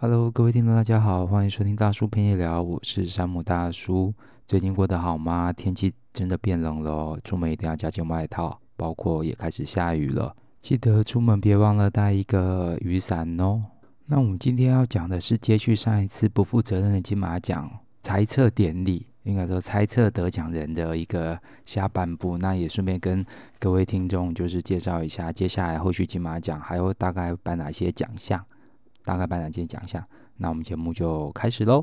Hello，各位听众，大家好，欢迎收听大叔陪你聊，我是山姆大叔。最近过得好吗？天气真的变冷了，出门一定要加件外套，包括也开始下雨了，记得出门别忘了带一个雨伞哦。那我们今天要讲的是接续上一次不负责任的金马奖猜测典礼，应该说猜测得奖人的一个下半部。那也顺便跟各位听众就是介绍一下，接下来后续金马奖还会大概颁哪些奖项。大概颁哪些奖项？那我们节目就开始喽。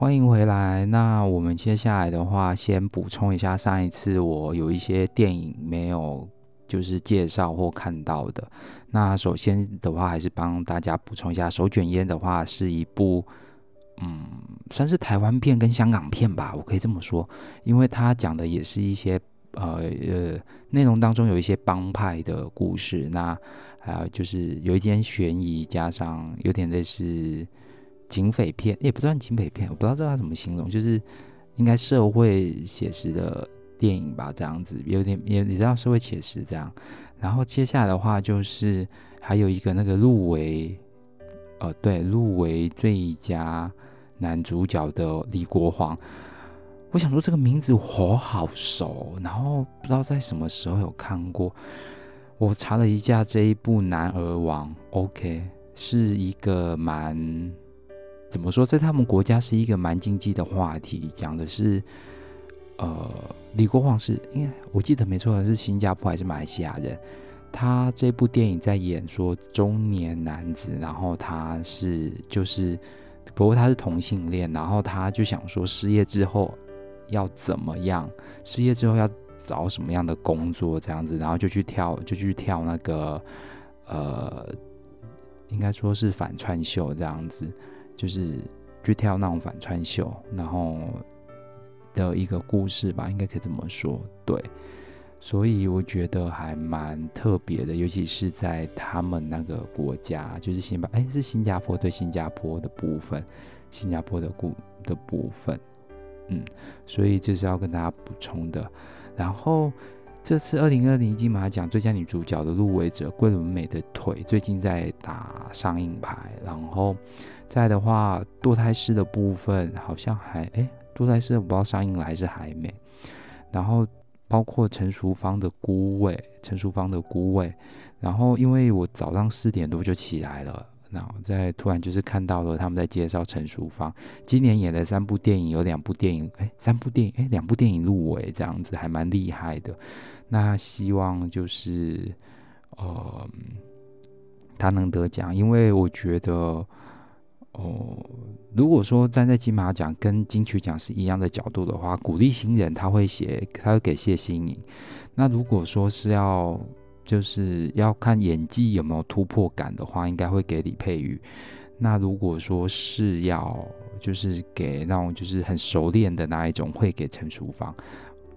欢迎回来。那我们接下来的话，先补充一下上一次我有一些电影没有就是介绍或看到的。那首先的话，还是帮大家补充一下，《手卷烟》的话是一部嗯，算是台湾片跟香港片吧，我可以这么说，因为它讲的也是一些呃呃内容当中有一些帮派的故事，那还有就是有一点悬疑，加上有点类似。警匪片也不算警匪片，我不知道这要怎么形容，就是应该社会写实的电影吧，这样子有点也你知道社会写实这样。然后接下来的话就是还有一个那个入围，呃，对，入围最佳男主角的李国煌。我想说这个名字我好熟，然后不知道在什么时候有看过。我查了一下这一部《男儿王》，OK，是一个蛮。怎么说，在他们国家是一个蛮禁忌的话题，讲的是，呃，李国煌是，应该我记得没错，是新加坡还是马来西亚人？他这部电影在演说中年男子，然后他是就是，不过他是同性恋，然后他就想说失业之后要怎么样？失业之后要找什么样的工作这样子，然后就去跳，就去跳那个，呃，应该说是反串秀这样子。就是去跳那种反串秀，然后的一个故事吧，应该可以这么说。对，所以我觉得还蛮特别的，尤其是在他们那个国家，就是新加坡，哎，是新加坡对新加坡的部分，新加坡的故的部分，嗯，所以这是要跟大家补充的。然后这次二零二零金马奖最佳女主角的入围者桂纶镁的腿最近在打上映牌，然后。再的话，堕胎师的部分好像还哎，堕胎师我不知道上映了还是还没。然后包括陈淑芳的孤味，陈淑芳的孤味。然后因为我早上四点多就起来了，然后在突然就是看到了他们在介绍陈淑芳今年演的三部电影，有两部电影哎，三部电影哎，两部电影入围这样子还蛮厉害的。那希望就是呃，他能得奖，因为我觉得。哦，如果说站在金马奖跟金曲奖是一样的角度的话，鼓励新人他会写，他会给谢欣颖。那如果说是要就是要看演技有没有突破感的话，应该会给李佩瑜。那如果说是要就是给那种就是很熟练的那一种，会给陈淑芳。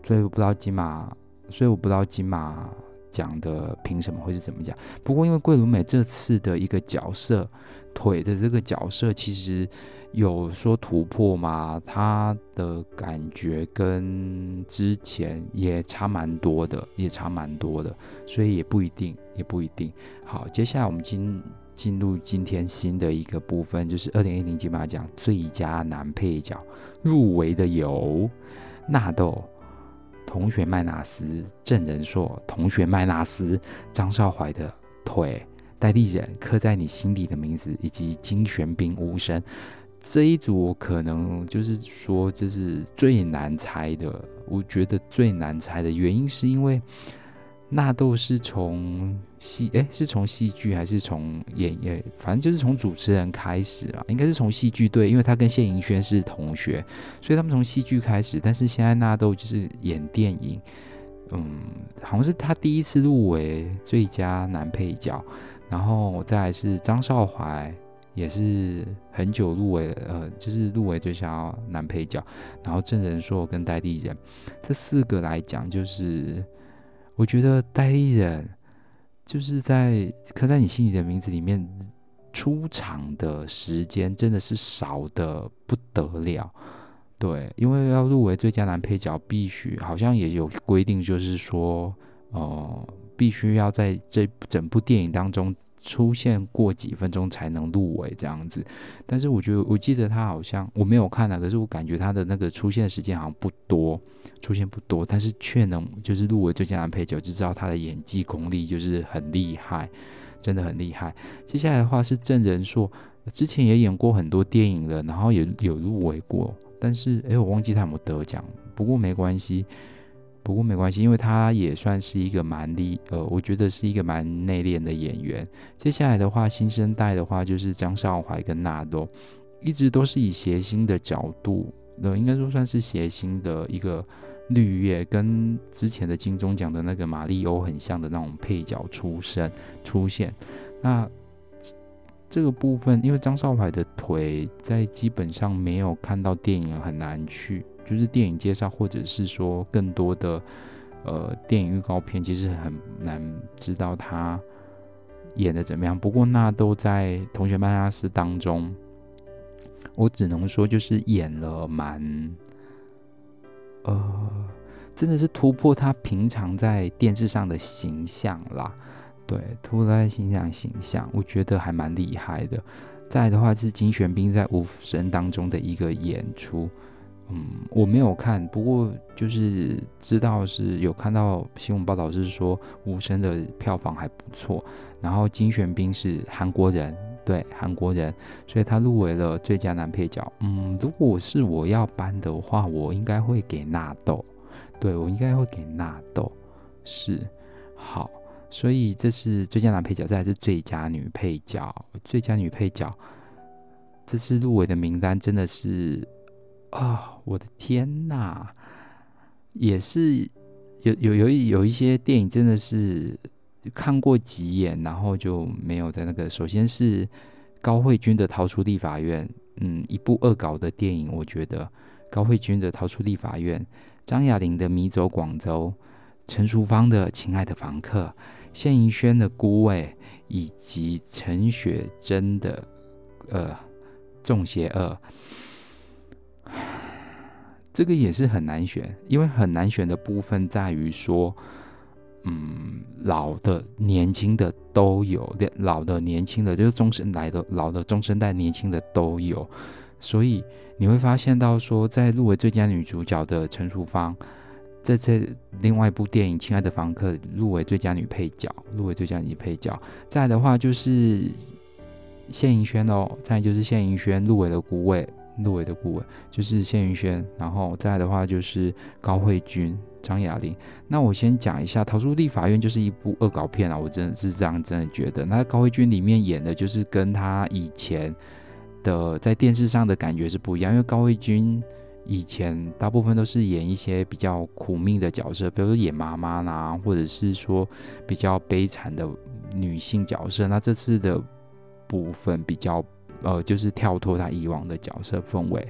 所以我不知道金马，所以我不知道金马奖的评什么会是怎么讲。不过因为桂纶镁这次的一个角色。腿的这个角色其实有说突破吗？他的感觉跟之前也差蛮多的，也差蛮多的，所以也不一定，也不一定。好，接下来我们进进入今天新的一个部分，就是二零一零金马奖最佳男配角入围的有纳豆、同学麦纳斯、郑人硕、同学麦纳斯、张少怀的腿。代理人刻在你心底的名字，以及金玄彬无声这一组，可能就是说这是最难猜的。我觉得最难猜的原因是因为纳豆是从戏，诶，是从戏剧还是从演员？反正就是从主持人开始啊，应该是从戏剧对，因为他跟谢盈萱是同学，所以他们从戏剧开始。但是现在纳豆就是演电影，嗯，好像是他第一次入围最佳男配角，然后再来是张少怀。也是很久入围，呃，就是入围最佳男配角，然后郑仁硕跟戴立忍这四个来讲，就是我觉得代理人就是在刻在你心里的名字里面出场的时间真的是少的不得了，对，因为要入围最佳男配角，必须好像也有规定，就是说，哦、必须要在这整部电影当中。出现过几分钟才能入围这样子，但是我觉得我记得他好像我没有看啊，可是我感觉他的那个出现时间好像不多，出现不多，但是却能就是入围最佳男配角，就知道他的演技功力就是很厉害，真的很厉害。接下来的话是郑仁硕，之前也演过很多电影了，然后也有入围过，但是诶，我忘记他有没有得奖，不过没关系。不过没关系，因为他也算是一个蛮厉，呃，我觉得是一个蛮内敛的演员。接下来的话，新生代的话就是张少怀跟纳豆，一直都是以谐星的角度，呃，应该说算是谐星的一个绿叶，跟之前的金钟奖的那个马里欧很像的那种配角出身出现。那这个部分，因为张少怀的腿在基本上没有看到电影很难去。就是电影介绍，或者是说更多的呃电影预告片，其实很难知道他演的怎么样。不过那都在《同学麦拉斯》当中，我只能说就是演了蛮呃，真的是突破他平常在电视上的形象啦。对，突破他的形象形象，我觉得还蛮厉害的。再的话是金玄彬在《无声》当中的一个演出。嗯，我没有看，不过就是知道是有看到新闻报道，是说无声的票房还不错。然后金玄彬是韩国人，对，韩国人，所以他入围了最佳男配角。嗯，如果是我要颁的话，我应该会给纳豆，对，我应该会给纳豆。是，好，所以这是最佳男配角，再来是最佳女配角，最佳女配角，这次入围的名单真的是。啊、我的天呐，也是有有有有一些电影真的是看过几眼，然后就没有在那个。首先是高慧君的《逃出立法院》，嗯，一部恶搞的电影，我觉得高慧君的《逃出立法院》，张雅玲的《迷走广州》，陈淑芳的《亲爱的房客》，谢盈萱的《孤味》，以及陈雪贞的呃《仲邪恶》。这个也是很难选，因为很难选的部分在于说，嗯，老的、年轻的都有，老的、年轻的，就是中生代的、老的、中生代、年轻的都有，所以你会发现到说，在入围最佳女主角的陈淑芳，在这另外一部电影《亲爱的房客》入围最佳女配角，入围最佳女配角，再来的话就是谢盈萱哦，再来就是谢盈萱入围了孤味。入围的顾问就是谢云轩，然后再来的话就是高慧君、张雅玲。那我先讲一下《逃出立法院》就是一部恶搞片啊，我真的是这样真的觉得。那高慧君里面演的就是跟他以前的在电视上的感觉是不一样，因为高慧君以前大部分都是演一些比较苦命的角色，比如说演妈妈啦，或者是说比较悲惨的女性角色。那这次的部分比较。呃，就是跳脱他以往的角色氛围，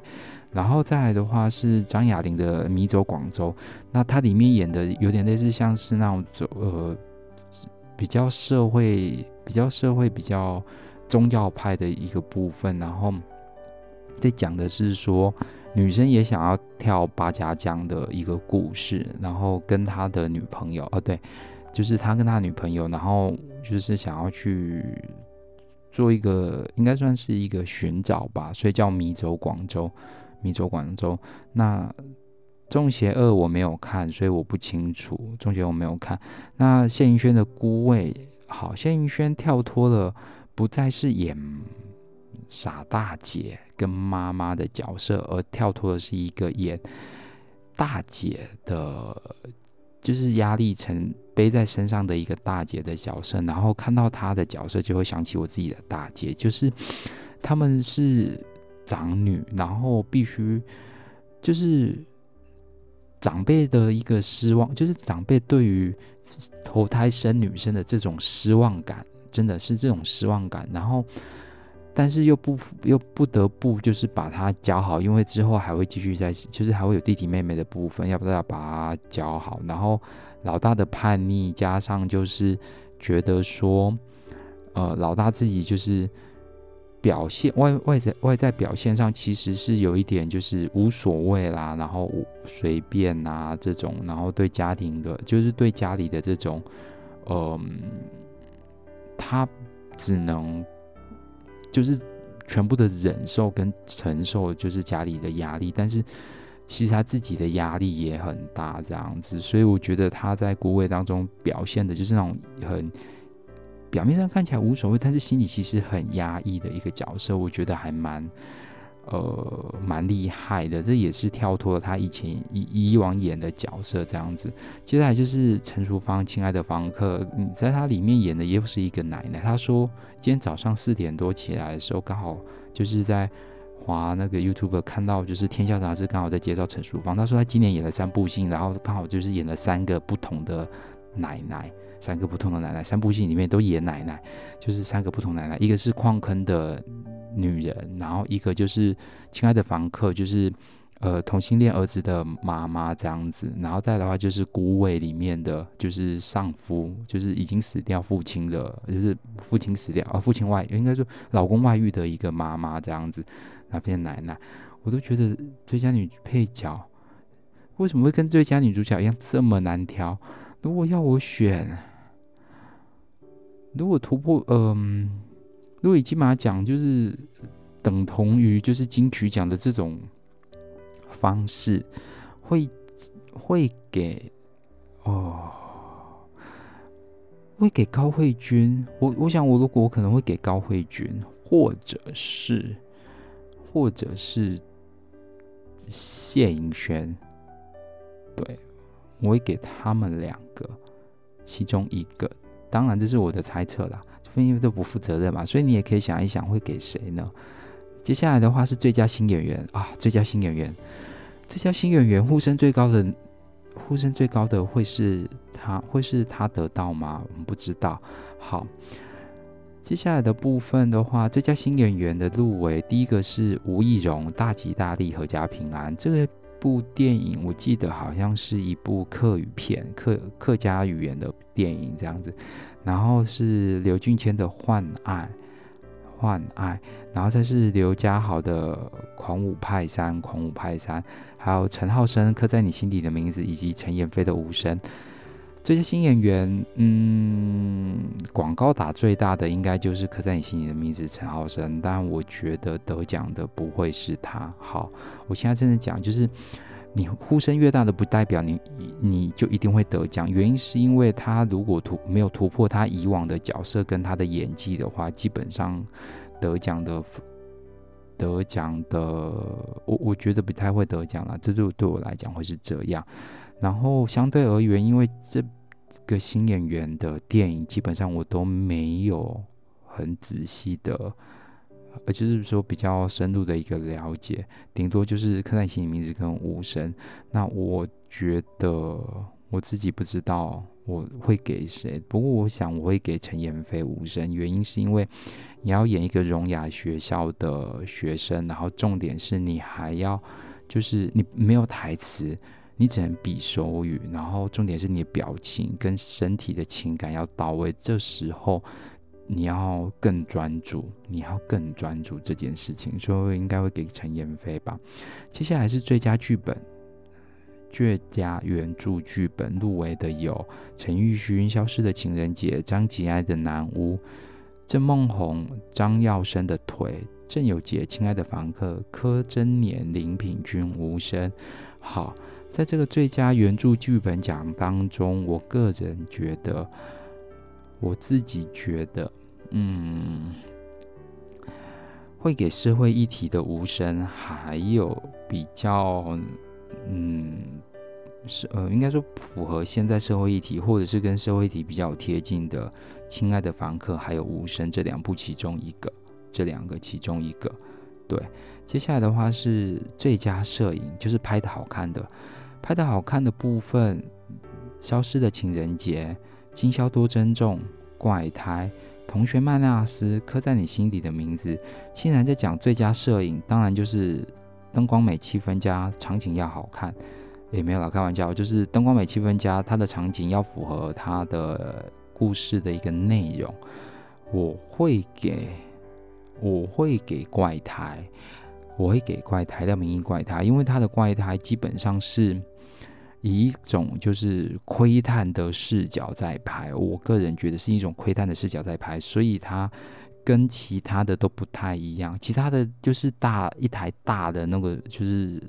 然后再来的话是张亚玲的《迷走广州》，那他里面演的有点类似像是那种呃比较社会、比较社会、比较宗教派的一个部分，然后在讲的是说女生也想要跳八家将的一个故事，然后跟他的女朋友，哦对，就是他跟他女朋友，然后就是想要去。做一个应该算是一个寻找吧，所以叫迷走广州，迷走广州。那《仲邪二》我没有看，所以我不清楚。《仲邪》我没有看。那谢盈萱的《孤味》，好，谢盈萱跳脱了，不再是演傻大姐跟妈妈的角色，而跳脱的是一个演大姐的就是压力层背在身上的一个大姐的角色，然后看到她的角色，就会想起我自己的大姐，就是他们是长女，然后必须就是长辈的一个失望，就是长辈对于投胎生女生的这种失望感，真的是这种失望感，然后。但是又不又不得不就是把他教好，因为之后还会继续在，就是还会有弟弟妹妹的部分，要不要把他教好？然后老大的叛逆，加上就是觉得说，呃，老大自己就是表现外外在外在表现上其实是有一点就是无所谓啦，然后随便啊这种，然后对家庭的，就是对家里的这种，嗯、他只能。就是全部的忍受跟承受，就是家里的压力，但是其实他自己的压力也很大，这样子，所以我觉得他在孤味当中表现的就是那种很表面上看起来无所谓，但是心里其实很压抑的一个角色，我觉得还蛮。呃，蛮厉害的，这也是跳脱了他以前以以往演的角色这样子。接下来就是陈淑芳，亲爱的房客，你在他里面演的又是一个奶奶。他说今天早上四点多起来的时候，刚好就是在滑那个 YouTube 看到，就是《天下杂志》刚好在介绍陈淑芳。他说他今年演了三部戏，然后刚好就是演了三个不同的奶奶，三个不同的奶奶，三部戏里面都演奶奶，就是三个不同奶奶，一个是矿坑的。女人，然后一个就是亲爱的房客，就是呃同性恋儿子的妈妈这样子，然后再的话就是孤味里面的就是丧夫，就是已经死掉父亲的，就是父亲死掉啊，父亲外应该说老公外遇的一个妈妈这样子，那边奶奶，我都觉得最佳女配角为什么会跟最佳女主角一样这么难挑？如果要我选，如果突破，嗯、如果金马奖就是等同于就是金曲奖的这种方式，会会给哦，会给高慧君。我我想我如果我可能会给高慧君，或者是或者是谢颖萱，对，我会给他们两个其中一个。当然这是我的猜测啦。因为都不负责任嘛，所以你也可以想一想会给谁呢？接下来的话是最佳新演员啊，最佳新演员，最佳新演员呼声最高的，呼声最高的会是他，会是他得到吗？我们不知道。好，接下来的部分的话，最佳新演员的入围，第一个是吴亦蓉，《大吉大利，阖家平安》这个部电影，我记得好像是一部客语片，客客家语言的电影这样子。然后是刘俊谦的《换爱》，换爱，然后再是刘家豪的《狂舞派三》，狂舞派三，还有陈浩生《刻在你心底的名字》，以及陈妍霏的《无声》。最佳新演员，嗯，广告打最大的应该就是《刻在你心里的名字》陈浩生，但我觉得得奖的不会是他。好，我现在真的讲就是。你呼声越大的，不代表你你就一定会得奖。原因是因为他如果突没有突破他以往的角色跟他的演技的话，基本上得奖的得奖的，我我觉得不太会得奖了。这就对我来讲会是这样。然后相对而言，因为这个新演员的电影基本上我都没有很仔细的。而就是说比较深入的一个了解，顶多就是刻在你心里名字跟无声。那我觉得我自己不知道我会给谁，不过我想我会给陈妍霏无声。原因是因为你要演一个聋哑学校的学生，然后重点是你还要就是你没有台词，你只能比手语，然后重点是你的表情跟身体的情感要到位。这时候。你要更专注，你要更专注这件事情，所以应该会给陈妍飞吧。接下来是最佳剧本，最佳原著剧本入围的有陈玉勋《消失的情人节》、张吉安的《南屋》、郑梦红、张耀生的《腿》、郑有杰《亲爱的房客》、柯贞年、林品君《无声》。好，在这个最佳原著剧本奖当中，我个人觉得。我自己觉得，嗯，会给社会议题的无声，还有比较，嗯，是呃，应该说符合现在社会议题，或者是跟社会议题比较贴近的《亲爱的房客》还有《无声》这两部其中一个，这两个其中一个。对，接下来的话是最佳摄影，就是拍的好看的，拍得好看的部分，《消失的情人节》、《今宵多珍重》、《怪胎》、《同学麦娜斯》、《刻在你心底的名字》。既然在讲最佳摄影，当然就是灯光美、气氛佳，场景要好看。也没有啦，开玩笑，就是灯光美、气氛佳，它的场景要符合它的故事的一个内容。我会给，我会给怪胎，我会给怪胎的名义怪胎，因为它的怪胎基本上是以一种就是窥探的视角在拍，我个人觉得是一种窥探的视角在拍，所以它跟其他的都不太一样，其他的就是大一台大的那个就是。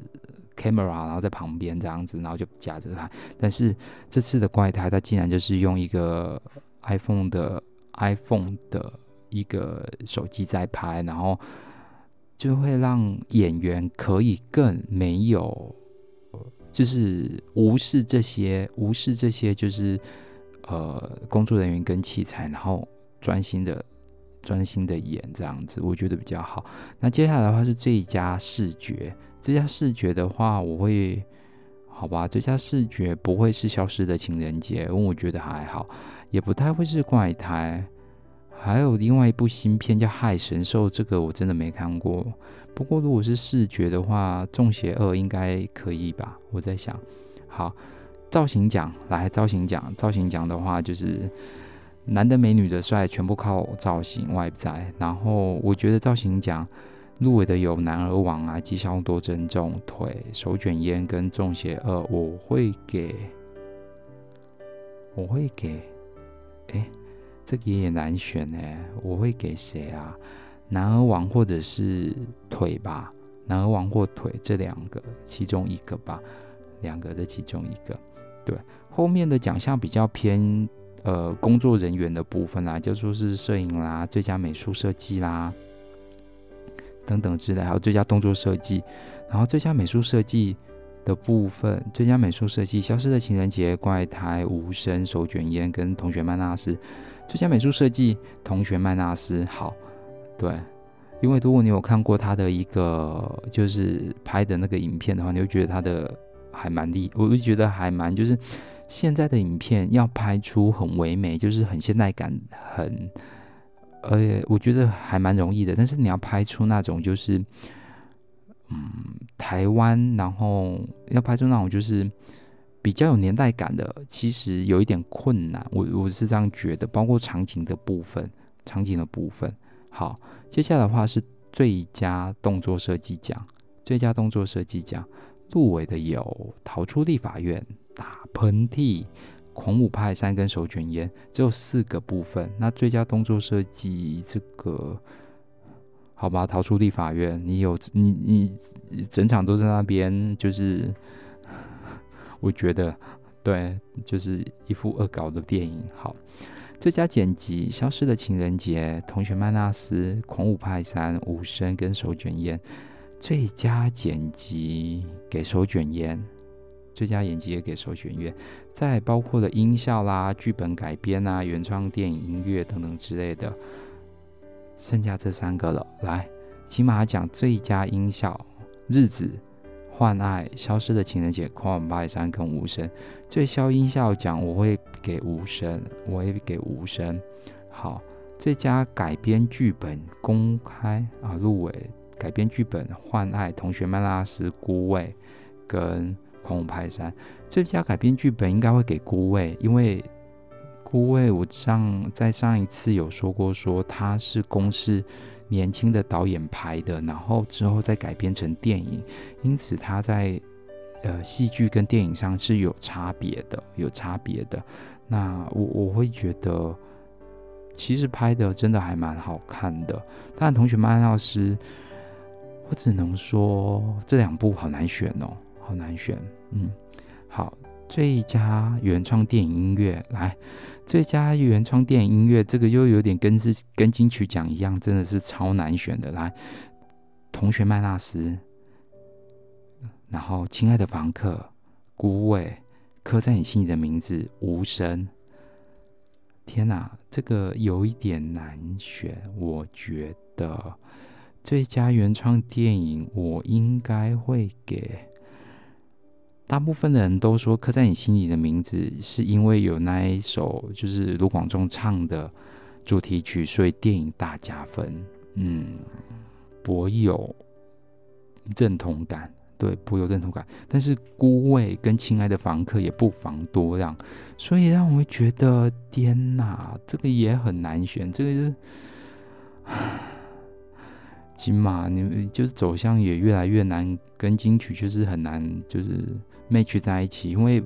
camera，然后在旁边这样子，然后就夹着它。但是这次的怪胎，它竟然就是用一个 iPhone 的 iPhone 的一个手机在拍，然后就会让演员可以更没有，就是无视这些，无视这些，就是呃工作人员跟器材，然后专心的专心的演这样子，我觉得比较好。那接下来的话是最佳视觉。最佳视觉的话，我会好吧。最佳视觉不会是《消失的情人节》，因为我觉得还好，也不太会是怪胎。还有另外一部新片叫《害神兽》，这个我真的没看过。不过如果是视觉的话，《粽邪二》应该可以吧？我在想。好，造型奖来，造型奖，造型奖的话就是男的美女的帅，全部靠造型外在。然后我觉得造型奖。入围的有《男儿王》啊，《今宵多珍重》、腿、手卷烟跟《粽邪二》，我会给，我会给，哎，这个也难选哎，我会给谁啊？《男儿王》或者是腿吧，《男儿王》或腿这两个其中一个吧，两个的其中一个。对，后面的奖项比较偏呃工作人员的部分啦，就说是摄影啦、最佳美术设计啦。等等之类，还有最佳动作设计，然后最佳美术设计的部分，最佳美术设计《消失的情人节》、《怪胎》、《无声》、手卷烟跟《同学麦娜丝》。最佳美术设计《同学麦娜丝》好，对，因为如果你有看过他的一个就是拍的那个影片的话，你会觉得他的还蛮厉，我会觉得还蛮就是现在的影片要拍出很唯美，就是很现代感，很。而且我觉得还蛮容易的，但是你要拍出那种就是，嗯，台湾，然后要拍出那种就是比较有年代感的，其实有一点困难。我我是这样觉得，包括场景的部分，场景的部分。好，接下来的话是最佳动作设计奖，最佳动作设计奖入围的有《逃出立法院》、打喷嚏。狂舞派三根手卷烟只有四个部分，那最佳动作设计这个好吧？逃出立法院，你有你你整场都在那边，就是 我觉得对，就是一副恶搞的电影。好，最佳剪辑，消失的情人节，同学麦纳斯，狂舞派三，无声跟手卷烟。最佳剪辑给手卷烟。最佳演技也给手卷烟，再包括了音效啦、剧本改编啊、原创电影音乐等等之类的，剩下这三个了。来，起码讲最佳音效，《日子》、《换爱》、《消失的情人节》、《狂舞派3》跟《无声》。最佳音效奖我会给《无声》，我会给《无声》。好，最佳改编剧本公开啊，入围改编剧本《换爱》、《同学麦娜丝》、《孤味》跟。狂舞派三最佳改编剧本应该会给孤味，因为因为我上在上一次有说过，说他是公司年轻的导演拍的，然后之后再改编成电影，因此他在呃戏剧跟电影上是有差别的，有差别的。那我我会觉得其实拍的真的还蛮好看的。但同学麦娜丝，我只能说这两部好难选哦。好难选，嗯，好，最佳原创电影音乐来，最佳原创电影音乐这个又有点跟是跟金曲奖一样，真的是超难选的。来，同学麦纳斯，然后亲爱的房客，孤味，刻在你心里的名字，无声。天哪，这个有一点难选。我觉得最佳原创电影，我应该会给。大部分的人都说刻在你心里的名字，是因为有那一首就是卢广仲唱的主题曲，所以电影大加分。嗯，我有认同感。对，颇有认同感，但是孤味跟亲爱的房客也不妨多让，所以让我会觉得天哪，这个也很难选，这个是金马，你就是走向也越来越难，跟金曲就是很难，就是 match 在一起，因为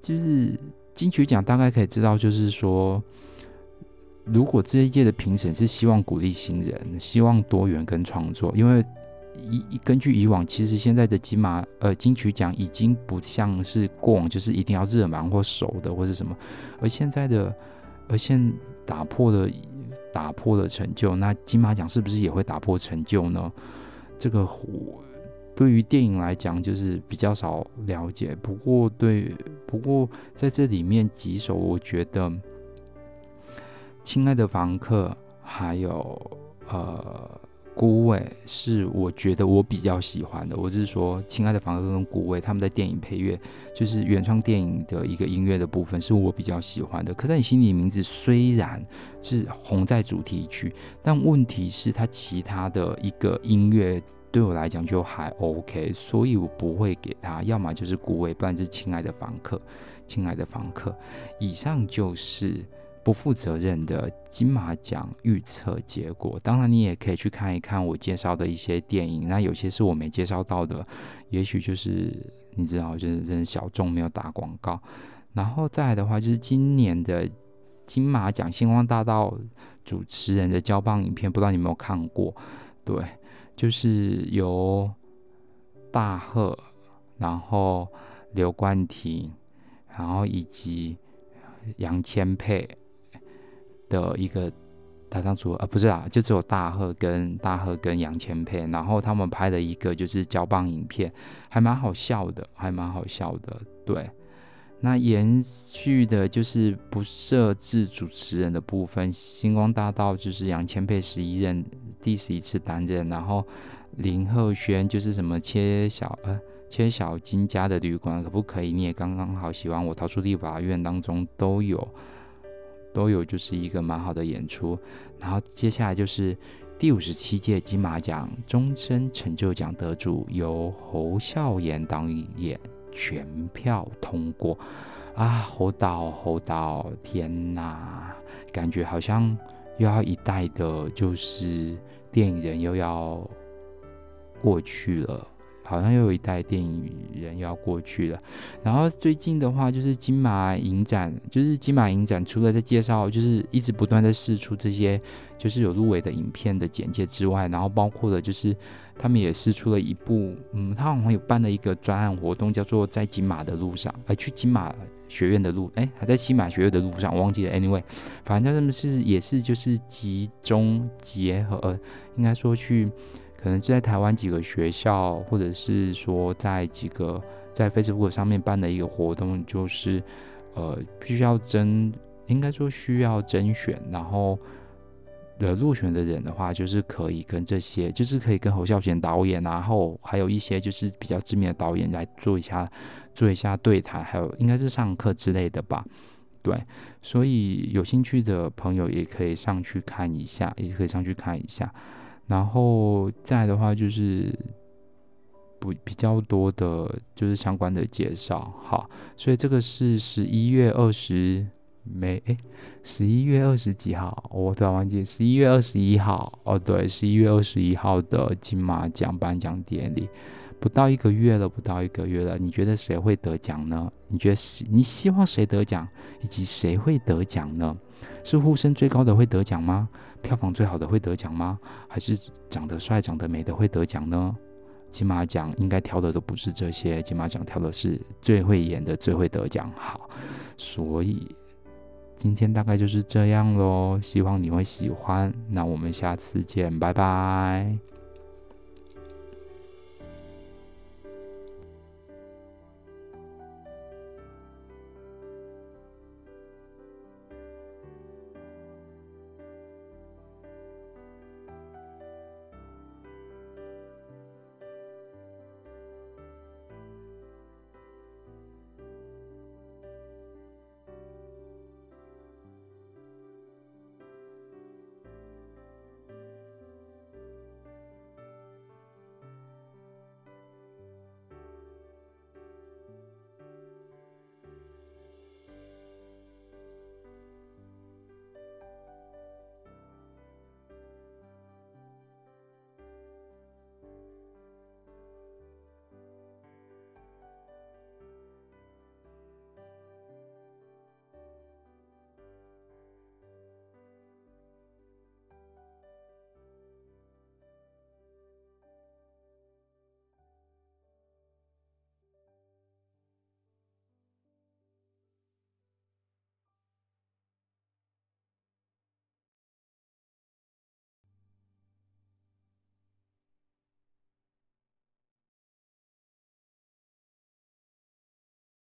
就是金曲奖大概可以知道，就是说，如果这一届的评审是希望鼓励新人，希望多元跟创作，因为。以根据以往，其实现在的金马呃金曲奖已经不像是过往，就是一定要热门或熟的或是什么，而现在的，而现打破了打破了成就，那金马奖是不是也会打破成就呢？这个我对于电影来讲就是比较少了解，不过对，不过在这里面几首，我觉得《亲爱的房客》还有呃。孤味是我觉得我比较喜欢的，我是说，亲爱的房客跟孤味他们在电影配乐，就是原创电影的一个音乐的部分，是我比较喜欢的。刻在你心里名字虽然是红在主题曲，但问题是它其他的一个音乐对我来讲就还 OK，所以我不会给他，要么就是孤味，不然就是亲爱的房客，亲爱的房客。以上就是。不负责任的金马奖预测结果，当然你也可以去看一看我介绍的一些电影，那有些是我没介绍到的，也许就是你知道，就是真的小众没有打广告。然后再来的话，就是今年的金马奖星光大道主持人的交棒影片，不知道你有没有看过？对，就是由大贺，然后刘冠廷，然后以及杨千霈。的一个台上组合啊，不是啊，就只有大贺跟大贺跟杨千霈，然后他们拍的一个就是交棒影片，还蛮好笑的，还蛮好笑的。对，那延续的就是不设置主持人的部分，星光大道就是杨千霈十一任，第十一次担任，然后林赫轩就是什么切小呃切小金家的旅馆可不可以？你也刚刚好喜欢我逃出立法院当中都有。都有，就是一个蛮好的演出。然后接下来就是第五十七届金马奖终身成就奖得主，由侯孝贤导演全票通过。啊，侯导，侯导，天哪，感觉好像又要一代的，就是电影人又要过去了。好像又有一代电影人要过去了，然后最近的话就是金马影展，就是金马影展除了在介绍，就是一直不断在释出这些就是有入围的影片的简介之外，然后包括了就是他们也释出了一部，嗯，他好像有办了一个专案活动，叫做在金马的路上，哎，去金马学院的路，哎，还在金马学院的路上，忘记了，anyway，反正他们是也是就是集中结合，应该说去。可能就在台湾几个学校，或者是说在几个在 Facebook 上面办的一个活动，就是呃，必须要征，应该说需要甄选，然后呃入选的人的话，就是可以跟这些，就是可以跟侯孝贤导演，然后还有一些就是比较知名的导演来做一下做一下对谈，还有应该是上课之类的吧，对，所以有兴趣的朋友也可以上去看一下，也可以上去看一下。然后再的话就是不比较多的，就是相关的介绍，好，所以这个是十一月二十没诶，十一月二十几号，我突然忘记，十一月二十一号哦，对，十一月二十一号的金马奖颁奖典礼，不到一个月了，不到一个月了，你觉得谁会得奖呢？你觉得你希望谁得奖，以及谁会得奖呢？是呼声最高的会得奖吗？票房最好的会得奖吗？还是长得帅、长得美的会得奖呢？金马奖应该挑的都不是这些，金马奖挑的是最会演的、最会得奖。好，所以今天大概就是这样喽，希望你会喜欢。那我们下次见，拜拜。